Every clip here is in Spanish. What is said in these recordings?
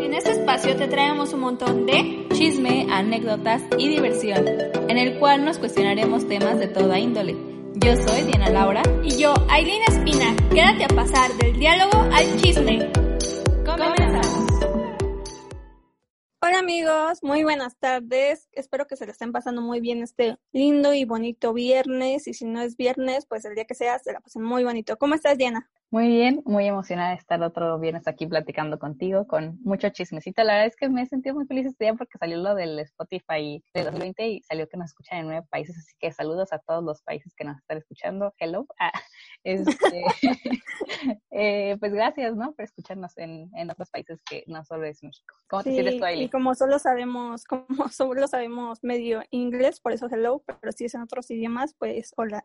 En este espacio te traemos un montón de chisme, anécdotas y diversión, en el cual nos cuestionaremos temas de toda índole. Yo soy Diana Laura y yo, Aileen Espina. Quédate a pasar del diálogo al chisme. Comenzamos. Hola amigos, muy buenas tardes. Espero que se le estén pasando muy bien este lindo y bonito viernes. Y si no es viernes, pues el día que sea se la pasen muy bonito. ¿Cómo estás, Diana? Muy bien, muy emocionada de estar otro viernes aquí platicando contigo con mucho chismecito. La verdad es que me he sentido muy feliz este día porque salió lo del Spotify de 2020 y salió que nos escuchan en nueve países, así que saludos a todos los países que nos están escuchando. Hello. Ah, este, eh, pues gracias, ¿no? Por escucharnos en, en, otros países que no solo es México. ¿Cómo te sientes tú, Y como solo sabemos, como solo sabemos medio inglés, por eso hello, pero si es en otros idiomas, pues hola.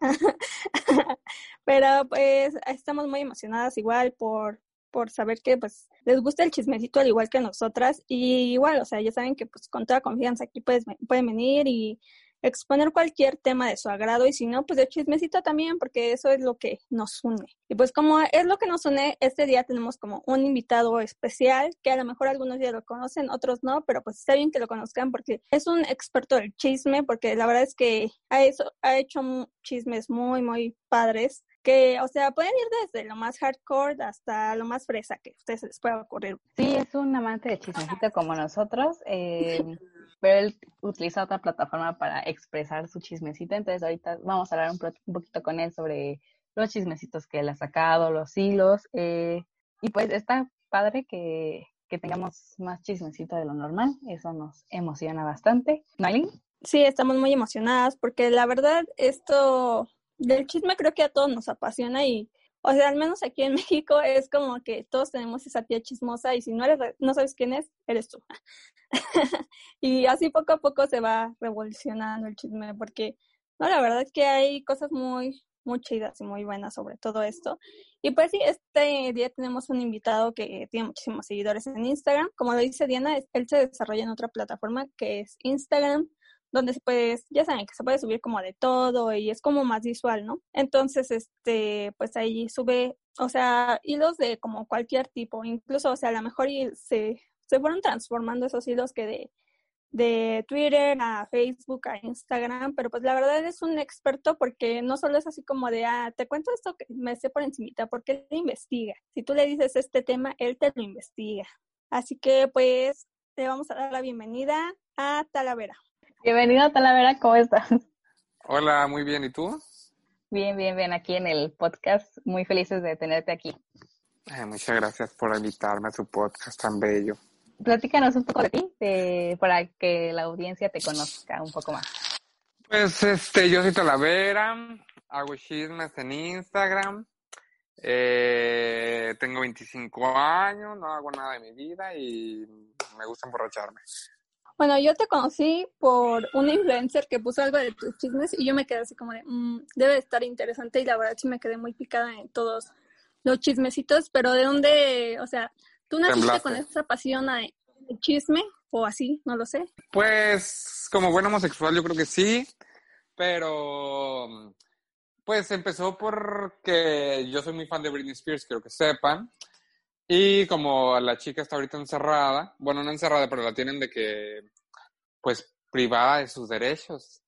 pero pues estamos muy emocionados igual por, por saber que pues les gusta el chismecito al igual que nosotras. Y igual, o sea, ya saben que pues con toda confianza aquí puedes, pueden venir y exponer cualquier tema de su agrado y si no, pues de chismecito también, porque eso es lo que nos une. Y pues como es lo que nos une, este día tenemos como un invitado especial, que a lo mejor algunos ya lo conocen, otros no, pero pues está bien que lo conozcan porque es un experto del chisme, porque la verdad es que ha, eso, ha hecho chismes muy, muy padres que, o sea, pueden ir desde lo más hardcore hasta lo más fresa que a ustedes les pueda ocurrir. Sí, es un amante de chismecito como nosotros, eh, pero él utiliza otra plataforma para expresar su chismecito, entonces ahorita vamos a hablar un, poquito con él sobre los chismecitos que él ha sacado, los hilos, eh, y pues está padre que, que tengamos más chismecito de lo normal, eso nos emociona bastante. ¿Nalin? Sí, estamos muy emocionadas porque la verdad esto del chisme creo que a todos nos apasiona y, o sea, al menos aquí en México es como que todos tenemos esa tía chismosa y si no eres, no sabes quién es, eres tú. y así poco a poco se va revolucionando el chisme porque, no, la verdad es que hay cosas muy, muy chidas y muy buenas sobre todo esto. Y pues sí, este día tenemos un invitado que tiene muchísimos seguidores en Instagram. Como lo dice Diana, él se desarrolla en otra plataforma que es Instagram donde se puede, ya saben que se puede subir como de todo y es como más visual, ¿no? Entonces, este, pues ahí sube, o sea, hilos de como cualquier tipo, incluso, o sea, a lo mejor se, se fueron transformando esos hilos que de, de Twitter a Facebook a Instagram, pero pues la verdad es un experto porque no solo es así como de, ah, te cuento esto que me sé por encimita, porque él investiga. Si tú le dices este tema, él te lo investiga. Así que pues te vamos a dar la bienvenida a Talavera. Bienvenido Talavera, ¿cómo estás? Hola, muy bien, ¿y tú? Bien, bien, bien, aquí en el podcast, muy felices de tenerte aquí. muchas gracias por invitarme a tu podcast tan bello. Platícanos un poco de ti, para que la audiencia te conozca un poco más. Pues este, yo soy Talavera, hago chismes en Instagram, eh, tengo 25 años, no hago nada de mi vida y me gusta emborracharme. Bueno, yo te conocí por un influencer que puso algo de tus chismes y yo me quedé así como de, mm, debe estar interesante y la verdad sí me quedé muy picada en todos los chismecitos, pero ¿de dónde, o sea, tú naciste con esa pasión de chisme o así, no lo sé? Pues como buen homosexual yo creo que sí, pero pues empezó porque yo soy muy fan de Britney Spears, quiero que sepan, y como la chica está ahorita encerrada, bueno, no encerrada, pero la tienen de que, pues, privada de sus derechos,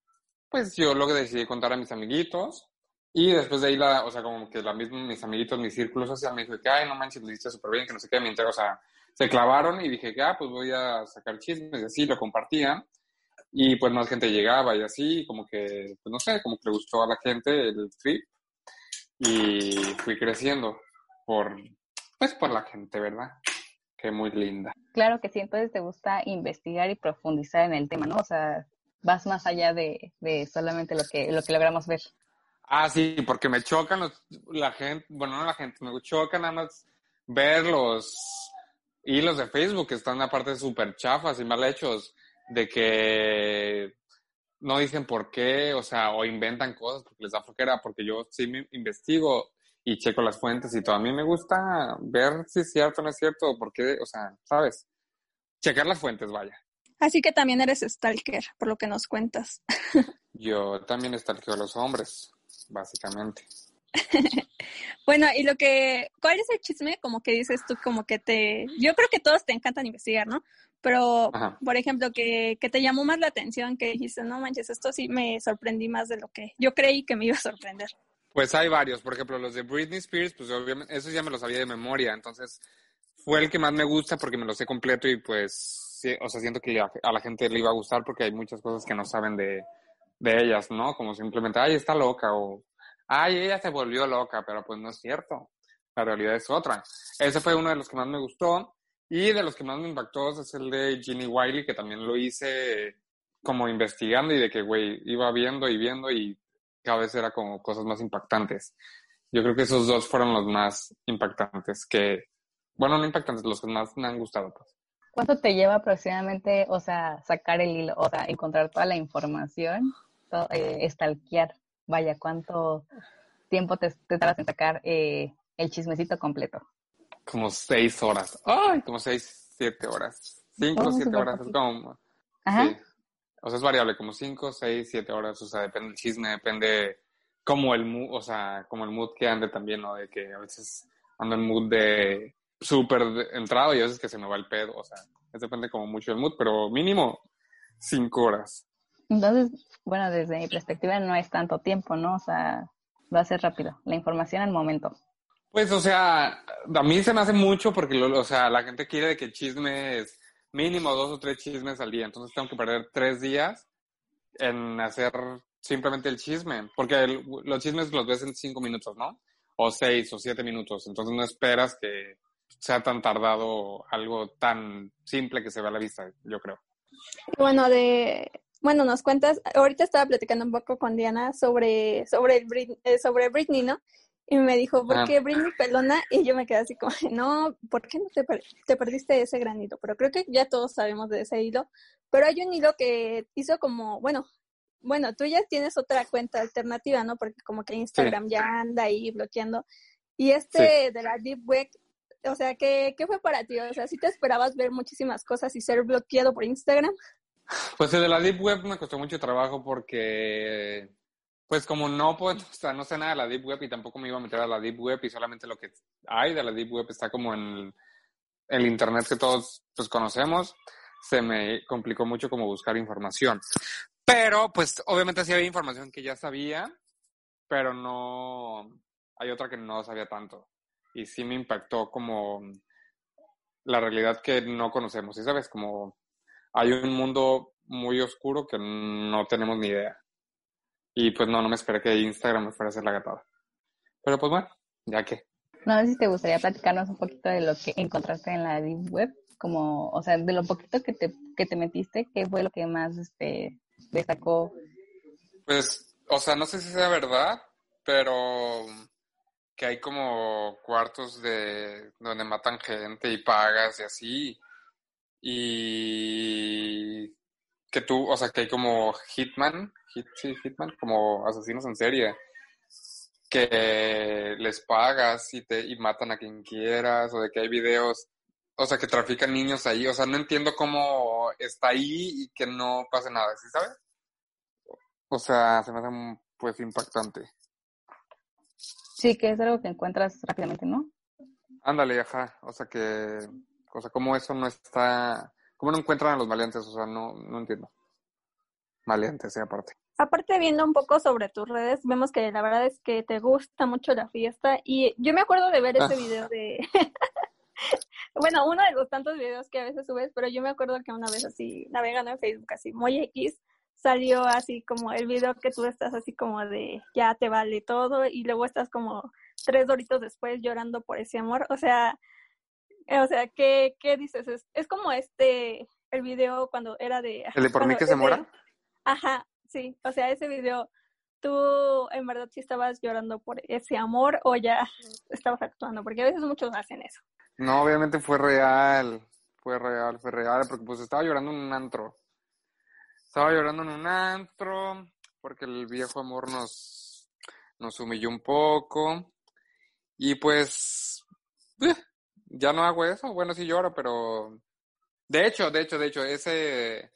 pues yo lo que decidí contar a mis amiguitos. Y después de ahí, la, o sea, como que la misma, mis amiguitos, mis círculos sociales me dijo que, ay, no manches, lo hiciste súper bien, que no sé qué, mientras, o sea, se clavaron y dije que, ah, pues voy a sacar chismes y así, lo compartían. Y pues más gente llegaba y así, como que, pues no sé, como que le gustó a la gente el trip. Y fui creciendo por, pues por la gente, ¿verdad? Que muy linda. Claro que sí, entonces te gusta investigar y profundizar en el tema, ¿no? O sea, vas más allá de, solamente lo que, lo que logramos ver. Ah, sí, porque me chocan los, la gente, bueno, no la gente, me choca nada más ver los hilos de Facebook que están aparte súper chafas y mal hechos, de que no dicen por qué, o sea, o inventan cosas porque les da flojera, porque yo sí me investigo y checo las fuentes y todo. A mí me gusta ver si es cierto o no es cierto, porque, o sea, ¿sabes? Checar las fuentes, vaya. Así que también eres stalker, por lo que nos cuentas. Yo también stalkeo a los hombres, básicamente. Bueno, y lo que, ¿cuál es el chisme? Como que dices tú, como que te, yo creo que todos te encantan investigar, ¿no? Pero, Ajá. por ejemplo, que, que te llamó más la atención, que dijiste, no manches, esto sí me sorprendí más de lo que yo creí que me iba a sorprender. Pues hay varios, por ejemplo, los de Britney Spears, pues obviamente, esos ya me los sabía de memoria, entonces fue el que más me gusta porque me lo sé completo y pues, sí, o sea, siento que a, la gente le iba a gustar porque hay muchas cosas que no saben de, de ellas, ¿no? Como simplemente, ay, está loca o, ay, ella se volvió loca, pero pues no es cierto, la realidad es otra. Ese fue uno de los que más me gustó y de los que más me impactó es el de Ginny Wiley, que también lo hice como investigando y de que, güey, iba viendo y viendo y cada vez era como cosas más impactantes. Yo creo que esos dos fueron los más impactantes que, bueno, no impactantes, los que más me han gustado, pues. ¿Cuánto te lleva aproximadamente, o sea, sacar el hilo, o sea, encontrar toda la información, to- eh, stalkear? Vaya, ¿cuánto tiempo te, te tardas en sacar eh, el chismecito completo? Como seis horas. Ay, como seis, siete horas. Cinco, Oh, siete horas. Es como, Ajá. sí. O sea, es variable, como cinco, seis, siete horas. O sea, depende del chisme, depende como el mood, o sea, como el mood que ande también, ¿no? De que a veces ando en mood de súper entrado y a veces que se me va el pedo. O sea, es depende como mucho del mood, pero mínimo cinco horas. Entonces, bueno, desde mi perspectiva no es tanto tiempo, ¿no? O sea, va a ser rápido. La información al momento. Pues, o sea, a mí se me hace mucho porque, lo- o sea, la gente quiere de que el chisme es mínimo dos o tres chismes al día. Entonces tengo que perder tres días en hacer simplemente el chisme. Porque el- los chismes los ves en cinco minutos, ¿no? O seis o siete minutos. Entonces no esperas que sea tan tardado algo tan simple que se vea a la vista, yo creo. Bueno, de, bueno, nos cuentas, ahorita estaba platicando un poco con Diana sobre, sobre, eh, sobre Britney, ¿no? Y me dijo, ¿por Ah. qué Britney pelona? Y yo me quedé así como, no, ¿por qué no te, per- te perdiste ese gran hilo? Pero creo que ya todos sabemos de ese hilo. Pero hay un hilo que hizo como, bueno, bueno, tú ya tienes otra cuenta alternativa, ¿no? Porque como que Instagram ya anda ahí bloqueando. Y este de la Deep Web, o sea, ¿qué, ¿qué fue para ti? O sea, ¿sí te esperabas ver muchísimas cosas y ser bloqueado por Instagram? Pues el de la Deep Web me costó mucho trabajo porque, pues como no puedo, o sea, no sé nada de la Deep Web y tampoco me iba a meter a la Deep Web y solamente lo que hay de la Deep Web está como en el Internet que todos pues conocemos, se me complicó mucho como buscar información. Pero pues obviamente sí había información que ya sabía, pero no, hay otra que no sabía tanto. Y sí me impactó como la realidad que no conocemos, ¿sí sabes? Como hay un mundo muy oscuro que no tenemos ni idea. Y pues no, no me esperé que Instagram me fuera a hacer la gatada. Pero pues bueno, ya que. No sé si te gustaría platicarnos un poquito de lo que encontraste en la Deep Web, como, o sea, de lo poquito que te, que te metiste, ¿qué fue lo que más este, destacó? Pues, o sea, no sé si sea verdad, pero que hay como cuartos de donde matan gente y pagas y así. Y que tú, o sea, que hay como hitman, hit, sí, hitman, como asesinos en serie, que les pagas y te y matan a quien quieras, o de que hay videos, o sea, que trafican niños ahí, o sea, no entiendo cómo está ahí y que no pase nada, ¿sí sabes? O sea, se me hace pues impactante. Sí, que es algo que encuentras rápidamente, ¿no? Ándale, ajá, o sea que, o sea, cómo eso no está, cómo no encuentran a los maleantes, o sea, no, no entiendo. Maleantes, aparte. Aparte, viendo un poco sobre tus redes, vemos que la verdad es que te gusta mucho la fiesta. Y yo me acuerdo de ver ese Ah. video de. bueno, uno de los tantos videos que a veces subes, pero yo me acuerdo que una vez así, navegando en Facebook, así muy X, salió así como el video que tú estás así como de ya te vale todo, y luego estás como tres doritos después llorando por ese amor. O sea, o sea, ¿qué, qué dices? Es, es como este, el video cuando era de. ¿El de por mí que se muera? Ajá, sí, o sea, ese video, ¿tú en verdad sí estabas llorando por ese amor o ya estabas actuando? Porque a veces muchos hacen eso. No, obviamente fue real, fue real, fue real, porque pues estaba llorando en un antro. Estaba llorando en un antro porque el viejo amor nos, nos humilló un poco. Y pues, eh, ya no hago eso. Bueno, sí lloro, pero... De hecho, de hecho, de hecho, ese,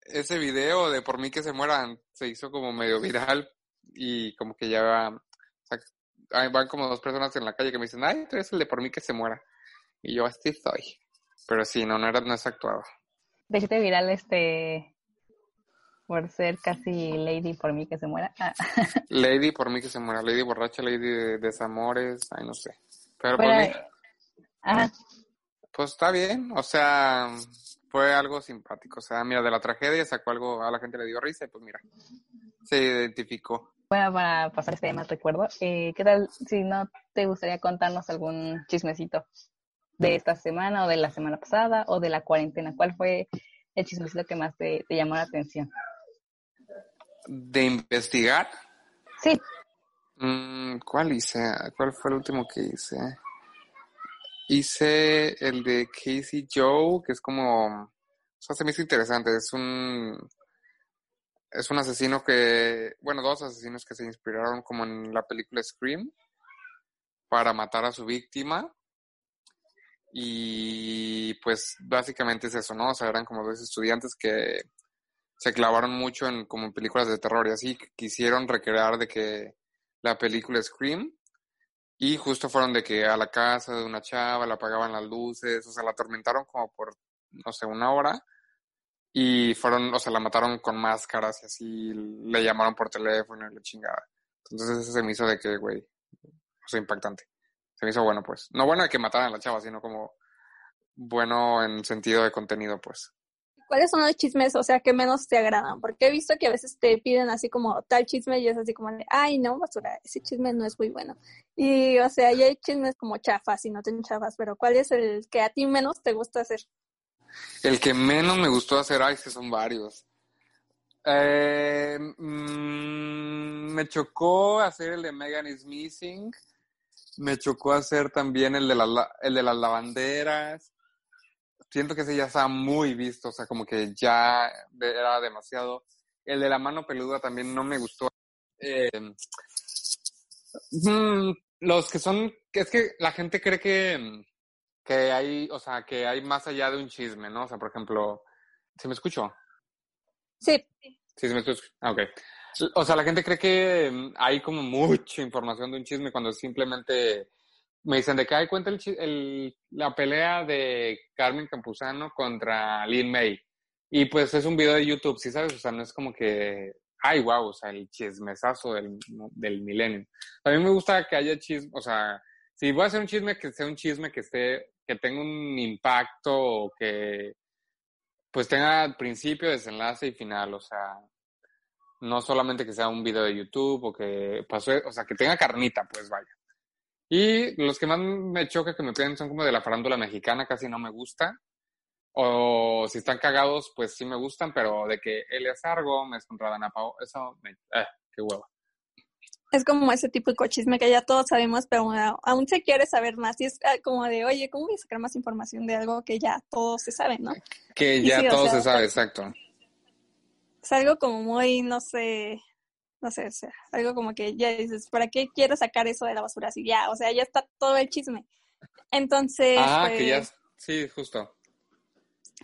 ese video de Por mí que se mueran se hizo como medio viral y como que ya... o sea, ahí van como dos personas en la calle que me dicen, ay, tú eres el de por mí que se muera. Y yo así estoy. Pero sí, no, no, era, no es actuado. Déjate viral este por ser casi lady por mí que se muera. Ah. Lady por mí que se muera, lady borracha, lady de desamores, ay no sé. Pero por mí, de- Ajá. pues está bien, o sea, fue algo simpático. O sea, mira, de la tragedia sacó algo, a la gente le dio risa y pues mira, se identificó. Bueno, para pasar este tema, recuerdo, eh, ¿qué tal si no te gustaría contarnos algún chismecito de esta semana o de la semana pasada o de la cuarentena? ¿Cuál fue el chismecito que más te, te llamó la atención? De investigar, Sí, Mm, ¿Cuál hice? ¿Cuál fue el último que hice? Hice el de Casey Joe, que es como, o sea, se me hizo interesante. Es un, es un asesino que, bueno, dos asesinos que se inspiraron como en la película Scream para matar a su víctima. Y pues básicamente es eso, ¿no? O sea, eran como dos estudiantes que se clavaron mucho en como películas de terror y así quisieron recrear de que la película Scream y justo fueron de que a la casa de una chava le apagaban las luces, o sea, la atormentaron como por, no sé, una hora y fueron, o sea, la mataron con máscaras y así, le llamaron por teléfono y la chingada. Entonces eso se me hizo de que, güey, o sea, impactante. Se me hizo bueno, pues. No bueno de que mataran a la chava, sino como bueno en sentido de contenido, pues. ¿Cuáles son los chismes, o sea, que menos te agradan? Porque he visto que a veces te piden así como tal chisme y es así como de, ay, no, basura, ese chisme no es muy bueno. Y, o sea, y hay chismes como chafas y no tan chafas, pero ¿cuál es el que a ti menos te gusta hacer? El que menos me gustó hacer, ay, que son varios. Eh, mm, me chocó hacer el de Megan is Missing. Me chocó hacer también el de, la- el de las lavanderas. Siento que ese ya estaba muy visto, o sea, como que ya era demasiado. El de la mano peluda también no me gustó. Eh, mm, los que son, es que la gente cree que, que hay, o sea, que hay más allá de un chisme, ¿no? O sea, por ejemplo, ¿se me escuchó? Sí, Sí, se me escucha. Ah, ok. O sea, la gente cree que mm, hay como mucha información de un chisme cuando simplemente me dicen de que hay cuenta el, el- la pelea de Carmen Campuzano contra Lin May. Y pues es un video de YouTube, ¿sí sabes? O sea, no es como que, ay, wow, o sea, el chismesazo del, del milenio. A mí me gusta que haya chisme, o sea, si voy a hacer un chisme, que sea un chisme que esté, que tenga un impacto o que pues tenga principio, desenlace y final, o sea, no solamente que sea un video de YouTube o que pasó, o sea, que tenga carnita, pues vaya. Y los que más me choca que me piden son como de la farándula mexicana, casi no me gusta. O si están cagados, pues sí me gustan, pero de que Eleazar Gómez contra Dana Pao, eso me... Eh, qué hueva. es como ese típico chisme que ya todos sabemos, pero a- aún se quiere saber más. Y es ah, como de, oye, ¿cómo voy a sacar más información de algo que ya todos se saben, no? Que ya sí, o todo sea, se sabe, exacto. Es algo como muy, no sé, no sé, o sea, algo como que ya dices, ¿para qué quiero sacar eso de la basura? Así ya, o sea, ya está todo el chisme. Entonces, Ah, que ya... pues, Sí, justo.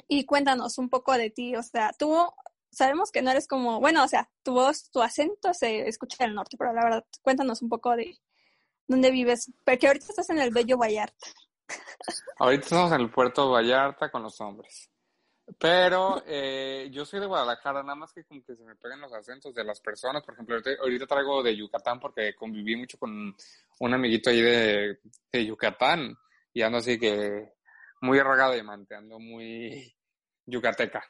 y cuéntanos un poco de ti, o sea, tú, sabemos que no eres como, bueno, o sea, tu voz, tu acento se escucha del norte, pero la verdad, cuéntanos un poco de dónde vives, porque ahorita estás en el Bello Vallarta. Ahorita estamos en el puerto Vallarta con los hombres. Pero eh, yo soy de Guadalajara, nada más que como que se me pegan los acentos de las personas. Por ejemplo, ahorita, ahorita traigo de Yucatán porque conviví mucho con un amiguito ahí de, de Yucatán y ando así que muy arrogado de mante, ando muy yucateca.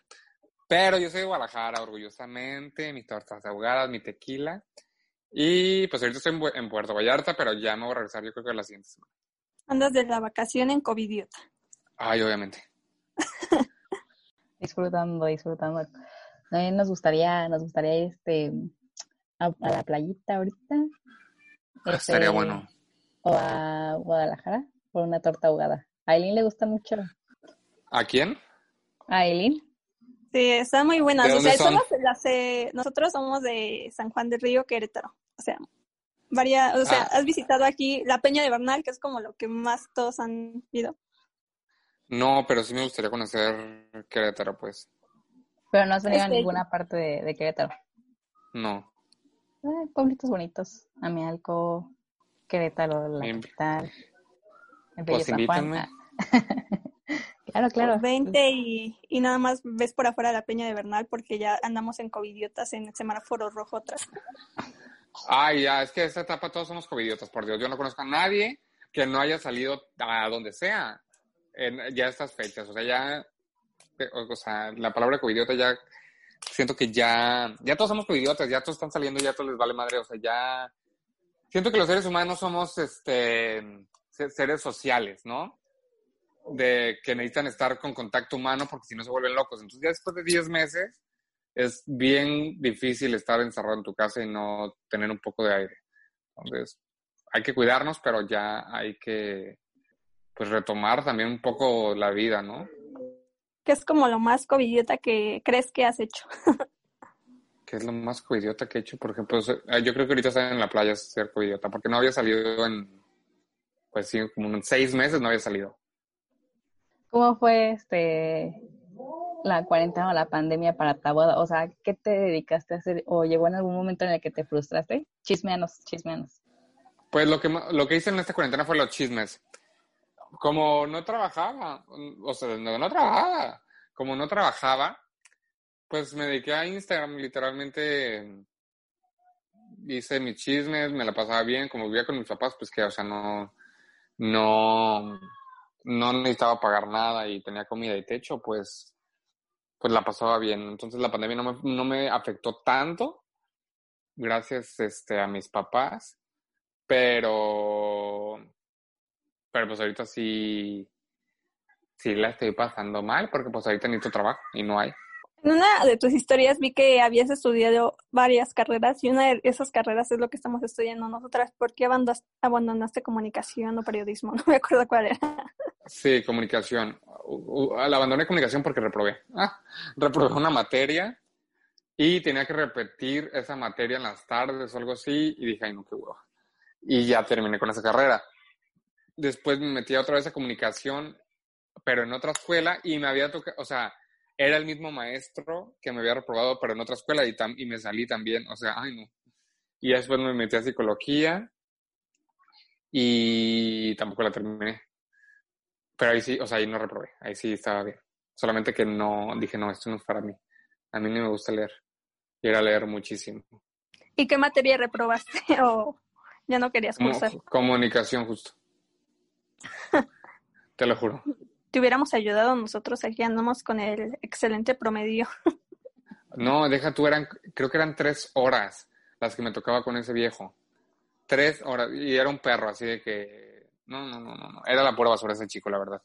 Pero yo soy de Guadalajara, orgullosamente, mis tortas ahogadas, mi tequila. Y pues ahorita estoy en, en Puerto Vallarta, pero ya me voy a regresar yo creo que la siguiente semana. Andas de la vacación en Covidiota. Ay, obviamente. Disfrutando, disfrutando. También nos gustaría, nos gustaría ir este a, a la playita ahorita. Ah, Estaría Este, bueno. O a Guadalajara por una torta ahogada. A Aileen le gusta mucho. ¿A quién? A Aileen. Sí, están muy buenas. ¿De O sea, son? somos las, eh, nosotros somos de San Juan del Río, Querétaro. O sea, varias, o sea, Ah. has visitado aquí la Peña de Bernal, que es como lo que más todos han ido. No, pero sí me gustaría conocer Querétaro, pues. Pero no has venido a ninguna parte de, de Querétaro. No. Ay, pueblitos bonitos. Amialco. Querétaro, la Bien. capital. En Pues Bello San Juan. invítenme. Ah. claro, claro. Pues vente y, y nada más ves por afuera la Peña de Bernal porque ya andamos en covidiotas en el semáforo rojo otra. Ay, ya, es que esta etapa todos somos covidiotas, por Dios. Yo no conozco a nadie que no haya salido a donde sea en ya estas fechas. O sea, ya, o, sea, la palabra covidiota ya, siento que ya, ya todos somos covidiotas, ya todos están saliendo, ya todos les vale madre. O sea, ya, siento que los seres humanos somos, este, se- seres sociales, ¿no? De que necesitan estar con contacto humano porque si no se vuelven locos. Entonces, ya después de 10 meses, es bien difícil estar encerrado en tu casa y no tener un poco de aire. Entonces, hay que cuidarnos, pero ya hay que pues retomar también un poco la vida, ¿no? que es como lo más covidiota que crees que has hecho. Que es lo más covidiota que he hecho, por ejemplo, ah, yo creo que ahorita estar en la playa es ser covidiota, porque no había salido en, pues sí, como en seis meses no había salido. ¿Cómo fue este la cuarentena o la pandemia para tu boda? O sea, ¿qué te dedicaste a hacer? ¿O llegó en algún momento en el que te frustraste? Chismeanos, chismeanos. Pues lo que, lo que hice en esta cuarentena fue los chismes. Como no trabajaba, o sea, no, trabajaba, como no trabajaba, pues me dediqué a Instagram, literalmente hice mis chismes, me la pasaba bien, como vivía con mis papás, pues que, o sea, no, no, no necesitaba pagar nada y tenía comida y techo, pues, pues la pasaba bien. Entonces la pandemia no me, no me afectó tanto, gracias este, a mis papás, pero, pero pues ahorita sí, sí la estoy pasando mal, porque pues ahorita necesito trabajo y no hay. En una de tus historias vi que habías estudiado varias carreras y una de esas carreras es lo que estamos estudiando nosotras. ¿Por qué abandonaste comunicación o periodismo? No me acuerdo cuál era. Sí, comunicación. U- La abandoné comunicación porque reprobé. Ah, reprobé una materia y tenía que repetir esa materia en las tardes o algo así y dije, ay, no, qué huevo. Y ya terminé con esa carrera. Después me metí otra vez a comunicación, pero en otra escuela y me había tocado, o sea, era el mismo maestro que me había reprobado, pero en otra escuela y, tam- y me salí también, o sea, ay, no. Y después me metí a psicología y tampoco la terminé. Pero ahí sí, o sea, ahí no reprobé, ahí sí estaba bien. Solamente que no, dije, no, esto no es para mí. A mí no me gusta leer. Y era leer muchísimo. ¿Y qué materia reprobaste o ya no querías Como- cursar? comunicación, justo. Te lo juro. Te hubiéramos ayudado nosotros aquí andamos con el excelente promedio. No, deja tú, eran, creo que eran tres horas las que me tocaba con ese viejo. Tres horas. Y era un perro, así de que. No, no, no, no. Era la pura basura ese chico, la verdad.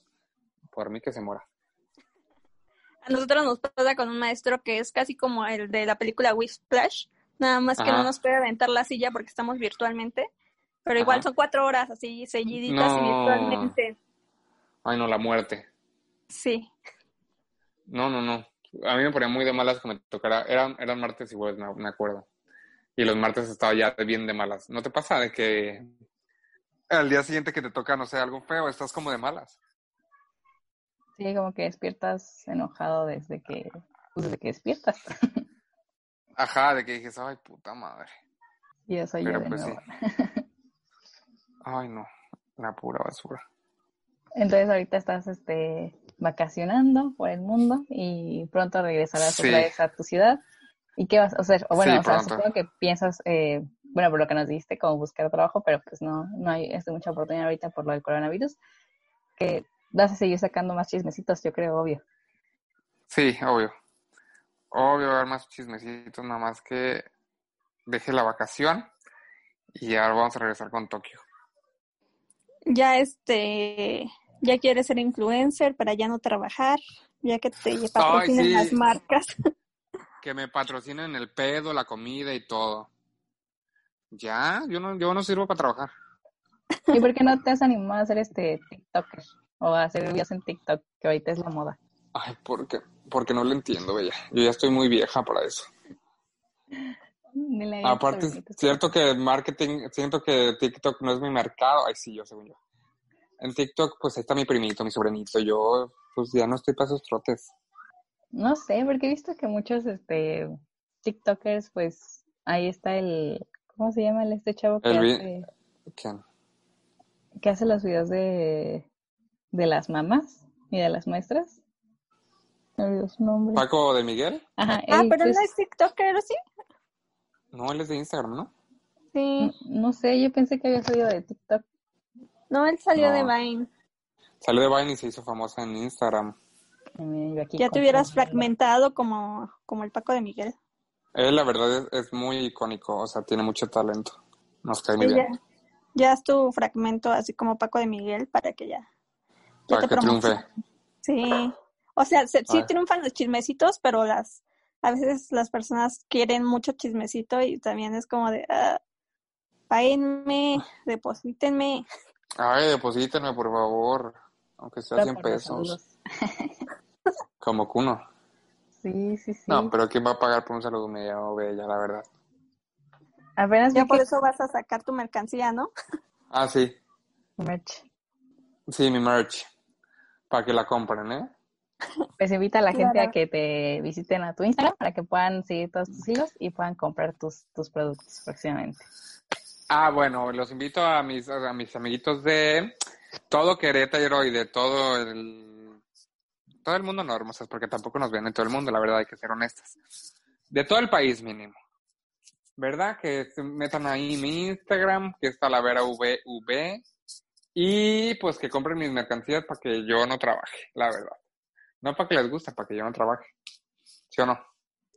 Por mí que se muera. A nosotros nos pasa con un maestro que es casi como el de la película Whiplash, nada más que Ajá. no nos puede aventar la silla porque estamos virtualmente, pero igual Ajá. son cuatro horas así seguiditas No. virtualmente. Ay, no, la muerte. Sí. No, no, no. A mí me ponía muy de malas que me tocara. Eran, eran martes y jueves, me, me acuerdo. Y los martes estaba ya bien de malas. ¿No te pasa de que al día siguiente que te toca, no sé, algo feo, estás como de malas? Sí, como que despiertas enojado desde que, pues, desde que despiertas. Ajá, de que dijes, ay, puta madre. y eso yo Pero de pues sí. Ay, no. La pura basura. Entonces ahorita estás este vacacionando por el mundo y pronto regresarás Sí. otra vez a tu ciudad. ¿Y qué vas a hacer? O bueno, Sí, o sea, supongo que piensas, eh, bueno, por lo que nos dijiste, como buscar trabajo, pero pues no, no hay este, mucha oportunidad ahorita por lo del coronavirus. Que vas a seguir sacando más chismecitos, yo creo, obvio. Sí, obvio. Obvio, va a haber más chismecitos, nada más que deje la vacación y ahora vamos a regresar con Tokio. Ya este, ya quieres ser influencer para ya no trabajar, ya que te patrocinen sí. las marcas. Que me patrocinen el pedo, la comida y todo. Ya, yo no, yo no sirvo para trabajar. ¿Y por qué no te has animado a hacer este TikToker? O a hacer videos en TikTok, que ahorita es la moda. Ay, ¿por qué? Porque no lo entiendo, bella. Yo ya estoy muy vieja para eso. He Aparte, es cierto que el marketing, siento que TikTok no es mi mercado. Ay, sí, yo según yo. En TikTok, pues ahí está mi primito, mi sobrinito. Yo, pues ya no estoy para esos trotes. No sé, porque he visto que muchos este TikTokers, pues ahí está el, ¿cómo se llama el este chavo que El hace ¿Quién? que hace los videos de, de las mamás y de las maestras. Me olvidó su nombre. Paco de Miguel. Ajá, Ah, él pero no es TikToker, ¿sí? No, él es de Instagram, ¿no? Sí. no, no sé, yo pensé que había salido de TikTok. No, él salió No. de Vine. Salió de Vine y se hizo famosa en Instagram. Ya te hubieras fragmentado como, como el Paco de Miguel. Él, la verdad, es, es muy icónico. O sea, tiene mucho talento. Nos cae muy Sí, bien. ya, ya es tu fragmento así como Paco de Miguel para que ya, ya Para te que triunfe. Sí. O sea, se- sí triunfan los chismecitos, pero las a veces las personas quieren mucho chismecito y también es como de ah, páguenme, deposítenme. Ay, deposítenme, por favor. Aunque sea Para 100 por los pesos. Como Cuno. Sí, sí, sí. No, pero ¿quién va a pagar por un saludo medio bella, la verdad? Apenas Ya por que- eso vas a sacar tu mercancía, ¿no? Ah, sí. merch. Sí, mi merch. Para que la compren, ¿eh? Pues invita a la gente Claro. a que te visiten a tu Instagram para que puedan seguir todos tus hilos y puedan comprar tus, tus productos próximamente. Ah, bueno, los invito a mis, a mis amiguitos de todo Querétaro y de todo el todo el mundo no hermosas, porque tampoco nos ven en todo el mundo, la verdad hay que ser honestas. De todo el país mínimo. ¿Verdad? Que se metan ahí mi Instagram, que es talaveraVV, y pues que compren mis mercancías para que yo no trabaje, la verdad. No para que les guste, para que yo no trabaje. ¿Sí o no?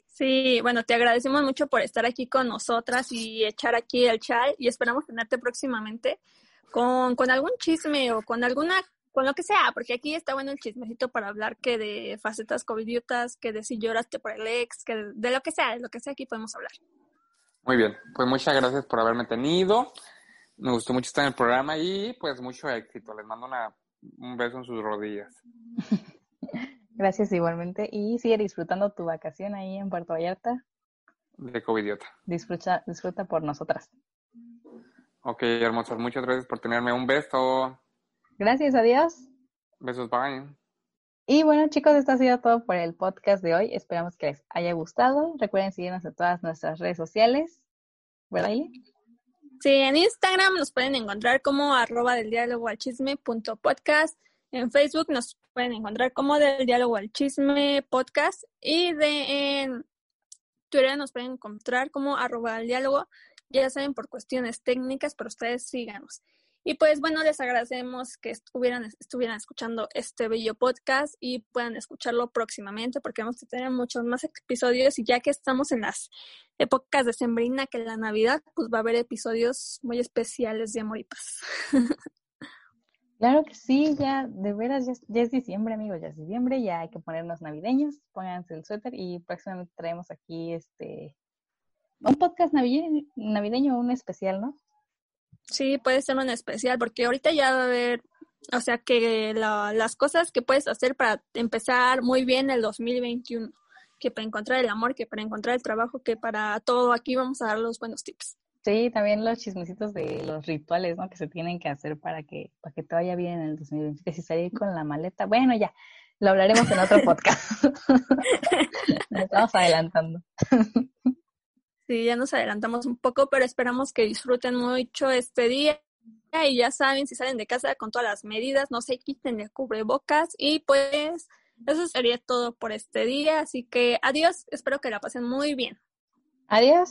Sí, bueno, te agradecemos mucho por estar aquí con nosotras y echar aquí el chat y esperamos tenerte próximamente con, con algún chisme o con alguna, con lo que sea, porque aquí está bueno el chismecito para hablar que de facetas covidiotas, que de si lloraste por el ex, que de, de lo que sea, de lo que sea aquí podemos hablar. Muy bien, pues muchas gracias por haberme tenido. Me gustó mucho estar en el programa y pues mucho éxito. Les mando una, un beso en sus rodillas. Gracias igualmente y sigue disfrutando tu vacación ahí en Puerto Vallarta. De covidiota. Disfruta, disfruta por nosotras. Ok, hermosas, muchas gracias por tenerme. Un beso. Gracias, adiós. Besos, bye. Y bueno, chicos, esto ha sido todo por el podcast de hoy. Esperamos que les haya gustado. Recuerden seguirnos en todas nuestras redes sociales. ¿Verdad, Ili? Sí, en Instagram nos pueden encontrar como arroba del diálogo al chisme punto podcast. En Facebook nos pueden encontrar como del diálogo al chisme podcast. Y de en Twitter nos pueden encontrar como arroba del diálogo. Ya saben, por cuestiones técnicas, pero ustedes síganos. Y pues bueno, les agradecemos que estuvieran, estuvieran escuchando este bello podcast y puedan escucharlo próximamente porque vamos a tener muchos más episodios y ya que estamos en las épocas de sembrina que la Navidad, pues va a haber episodios muy especiales de Amor y Paz. Claro que sí, ya, de veras, ya, es- ya es diciembre, amigos, ya es diciembre, ya hay que ponernos navideños, pónganse el suéter y próximamente traemos aquí este un podcast navideño, navideño un especial, ¿no? Sí, puede ser un especial porque ahorita ya va a haber, o sea, que la- las cosas que puedes hacer para empezar muy bien el 2021, que para encontrar el amor, que para encontrar el trabajo, que para todo, aquí vamos a dar los buenos tips. Sí, también los chismecitos de los rituales, ¿no? Que se tienen que hacer para que, para que te vaya bien en el 2020. Que si salir con la maleta, bueno, ya, lo hablaremos en otro podcast. Nos estamos adelantando. Sí, ya nos adelantamos un poco, pero esperamos que disfruten mucho este día. Y ya saben, si salen de casa con todas las medidas, no se quiten el cubrebocas. Y pues eso sería todo por este día. Así que adiós, espero que la pasen muy bien. Adiós.